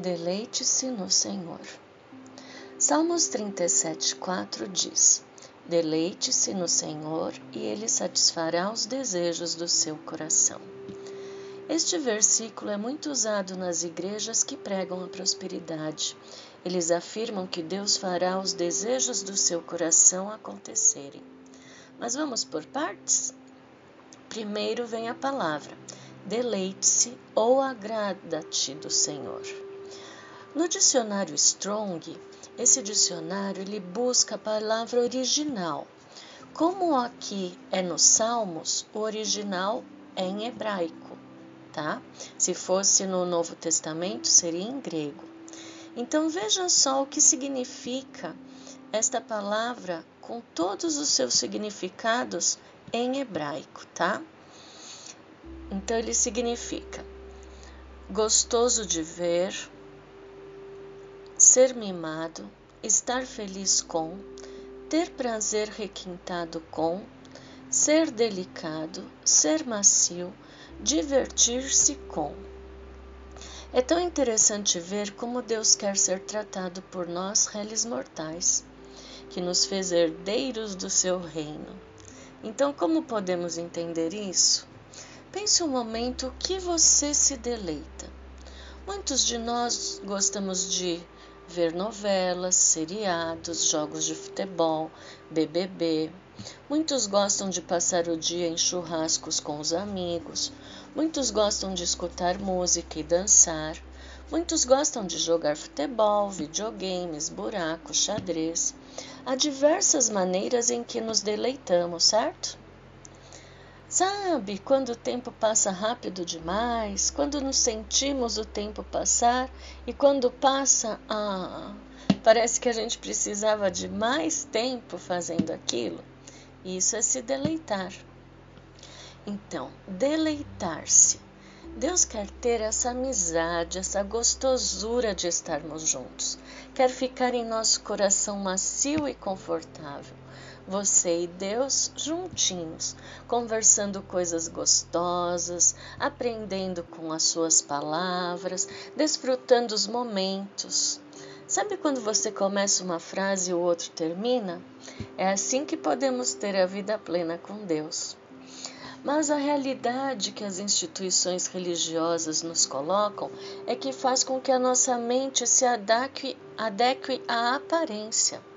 Deleite-se no Senhor. Salmos 37, 4 diz: Deleite-se no Senhor e Ele satisfará os desejos do seu coração. Este versículo é muito usado nas igrejas que pregam a prosperidade. Eles afirmam que Deus fará os desejos do seu coração acontecerem. Mas vamos por partes? Primeiro vem a palavra: deleite-se ou agrada-te do Senhor. No dicionário Strong, esse dicionário ele busca a palavra original. Como aqui é nos Salmos, o original é em hebraico, tá? Se fosse no Novo Testamento, seria em grego. Então vejam só o que significa esta palavra com todos os seus significados em hebraico, tá? Então ele significa gostoso de ver, ser mimado, estar feliz com, ter prazer requintado com, ser delicado, ser macio, divertir-se com. É tão interessante ver como Deus quer ser tratado por nós, réis mortais, que nos fez herdeiros do seu reino. Então, como podemos entender isso? Pense um momento que você se deleita. Muitos de nós gostamos de ver novelas, seriados, jogos de futebol, BBB. Muitos gostam de passar o dia em churrascos com os amigos. Muitos gostam de escutar música e dançar. Muitos gostam de jogar futebol, videogames, buracos, xadrez. Há diversas maneiras em que nos deleitamos, certo? Sabe quando o tempo passa rápido demais, quando nos sentimos o tempo passar e quando passa, ah, parece que a gente precisava de mais tempo fazendo aquilo? Isso é se deleitar. Então, deleitar-se. Deus quer ter essa amizade, essa gostosura de estarmos juntos. Quer ficar em nosso coração macio e confortável você e Deus juntinhos, conversando coisas gostosas, aprendendo com as suas palavras, desfrutando os momentos. Sabe quando você começa uma frase e o outro termina? É assim que podemos ter a vida plena com Deus. Mas a realidade que as instituições religiosas nos colocam é que faz com que a nossa mente se adeque, adeque à aparência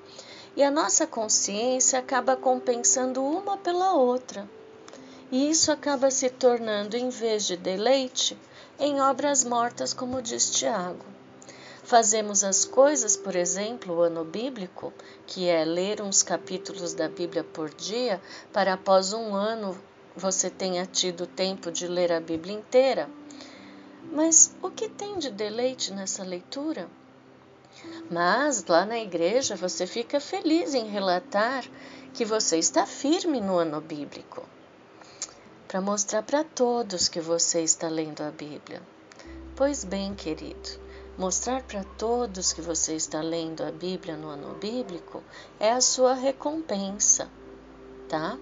e a nossa consciência acaba compensando uma pela outra. E isso acaba se tornando, em vez de deleite, em obras mortas, como diz Tiago. Fazemos as coisas, por exemplo, o ano bíblico, que é ler uns capítulos da Bíblia por dia, para após um ano você tenha tido tempo de ler a Bíblia inteira. Mas o que tem de deleite nessa leitura? Mas lá na igreja você fica feliz em relatar que você está firme no ano bíblico, para mostrar para todos que você está lendo a Bíblia. Pois bem, querido, mostrar para todos que você está lendo a Bíblia no ano bíblico é a sua recompensa, tá?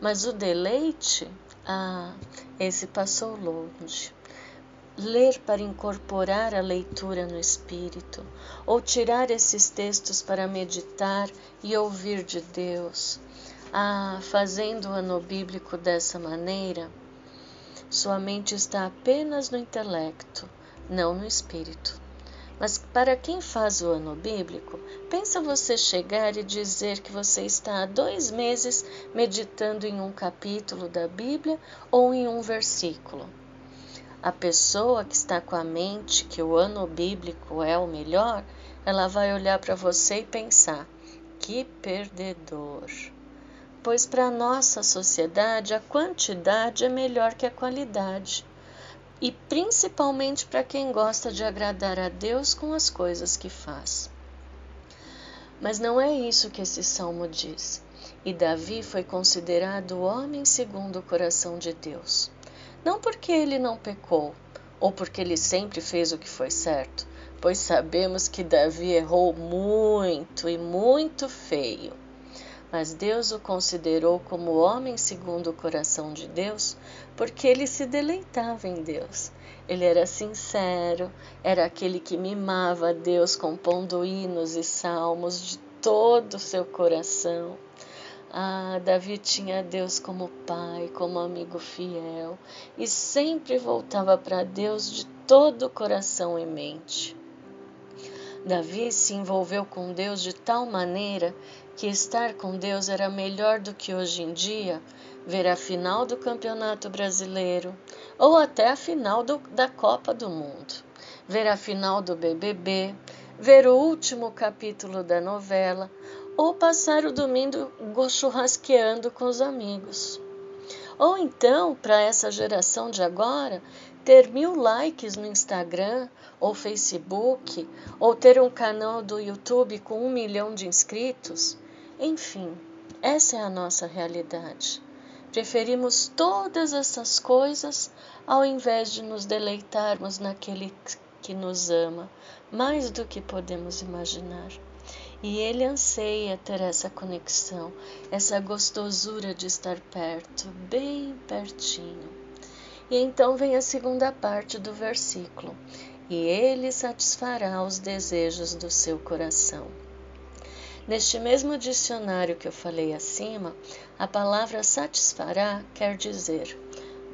Mas o deleite, ah, esse passou longe ler para incorporar a leitura no espírito, ou tirar esses textos para meditar e ouvir de Deus. Ah, fazendo o ano bíblico dessa maneira, sua mente está apenas no intelecto, não no espírito. Mas para quem faz o ano bíblico, pensa você chegar e dizer que você está há dois meses meditando em um capítulo da Bíblia ou em um versículo. A pessoa que está com a mente que o ano bíblico é o melhor, ela vai olhar para você e pensar: que perdedor. Pois para nossa sociedade a quantidade é melhor que a qualidade. E principalmente para quem gosta de agradar a Deus com as coisas que faz. Mas não é isso que esse salmo diz. E Davi foi considerado o homem segundo o coração de Deus. Não porque ele não pecou, ou porque ele sempre fez o que foi certo, pois sabemos que Davi errou muito e muito feio. Mas Deus o considerou como homem segundo o coração de Deus, porque ele se deleitava em Deus. Ele era sincero, era aquele que mimava a Deus compondo hinos e salmos de todo o seu coração. Ah, Davi tinha Deus como pai, como amigo fiel e sempre voltava para Deus de todo o coração e mente. Davi se envolveu com Deus de tal maneira que estar com Deus era melhor do que hoje em dia ver a final do Campeonato Brasileiro ou até a final do, da Copa do Mundo, ver a final do BBB, ver o último capítulo da novela ou passar o domingo churrasqueando com os amigos. Ou então, para essa geração de agora, ter mil likes no Instagram ou Facebook, ou ter um canal do YouTube com um milhão de inscritos. Enfim, essa é a nossa realidade. Preferimos todas essas coisas ao invés de nos deleitarmos naquele que nos ama mais do que podemos imaginar. E ele anseia ter essa conexão, essa gostosura de estar perto, bem pertinho. E então vem a segunda parte do versículo: E ele satisfará os desejos do seu coração. Neste mesmo dicionário que eu falei acima, a palavra satisfará quer dizer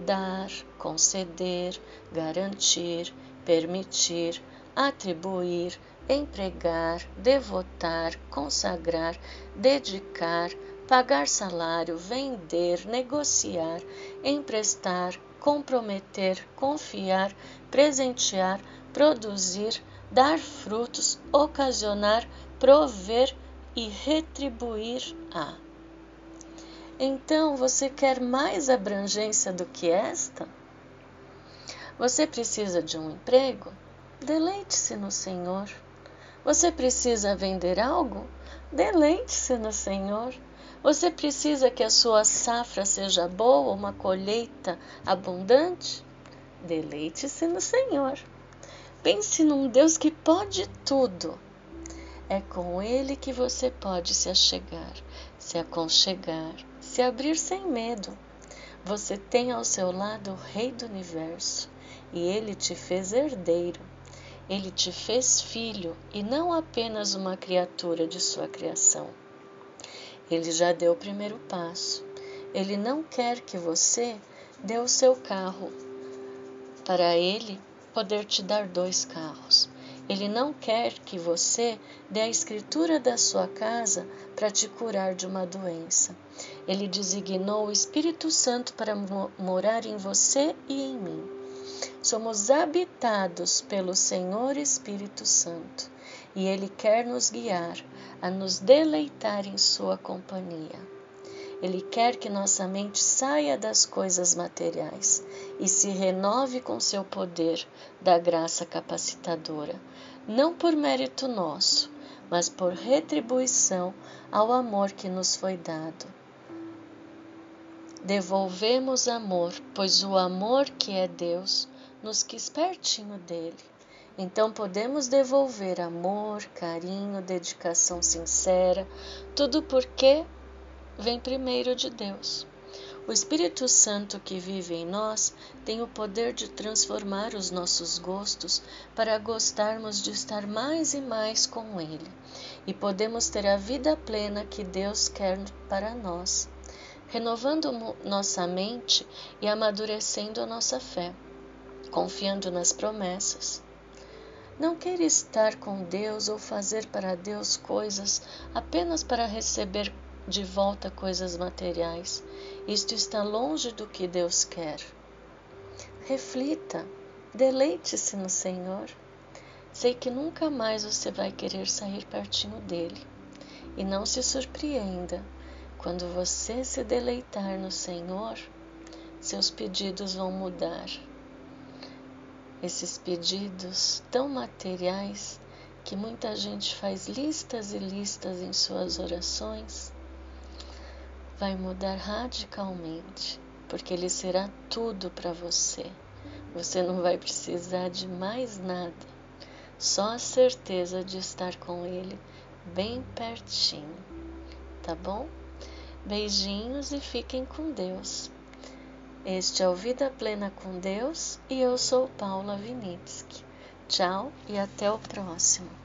dar, conceder, garantir, permitir, atribuir, empregar, devotar, consagrar, dedicar, pagar salário, vender, negociar, emprestar, comprometer, confiar, presentear, produzir, dar frutos, ocasionar, prover e retribuir a. Então, você quer mais abrangência do que esta? Você precisa de um emprego? Deleite-se no Senhor. Você precisa vender algo? Deleite-se no Senhor. Você precisa que a sua safra seja boa, uma colheita abundante? Deleite-se no Senhor. Pense num Deus que pode tudo. É com Ele que você pode se achegar, se aconchegar, se abrir sem medo. Você tem ao seu lado o Rei do Universo e Ele te fez herdeiro. Ele te fez filho e não apenas uma criatura de sua criação. Ele já deu o primeiro passo. Ele não quer que você dê o seu carro para ele poder te dar dois carros. Ele não quer que você dê a escritura da sua casa para te curar de uma doença. Ele designou o Espírito Santo para morar em você e em mim. Somos habitados pelo Senhor Espírito Santo e Ele quer nos guiar a nos deleitar em Sua companhia. Ele quer que nossa mente saia das coisas materiais e se renove com seu poder da graça capacitadora, não por mérito nosso, mas por retribuição ao amor que nos foi dado. Devolvemos amor, pois o amor que é Deus nos quis pertinho dele. Então podemos devolver amor, carinho, dedicação sincera, tudo porque vem primeiro de Deus. O Espírito Santo que vive em nós tem o poder de transformar os nossos gostos para gostarmos de estar mais e mais com Ele, e podemos ter a vida plena que Deus quer para nós, renovando nossa mente e amadurecendo a nossa fé, confiando nas promessas. Não queira estar com Deus ou fazer para Deus coisas apenas para receber de volta coisas materiais. Isto está longe do que Deus quer. Reflita, deleite-se no Senhor. Sei que nunca mais você vai querer sair pertinho dele. E não se surpreenda, quando você se deleitar no Senhor, seus pedidos vão mudar esses pedidos tão materiais que muita gente faz listas e listas em suas orações, vai mudar radicalmente, porque Ele será tudo para você. Você não vai precisar de mais nada, só a certeza de estar com Ele bem pertinho, tá bom? Beijinhos e fiquem com Deus. Este é o Vida Plena com Deus e eu sou Paula Vinitsky. Tchau e até o próximo.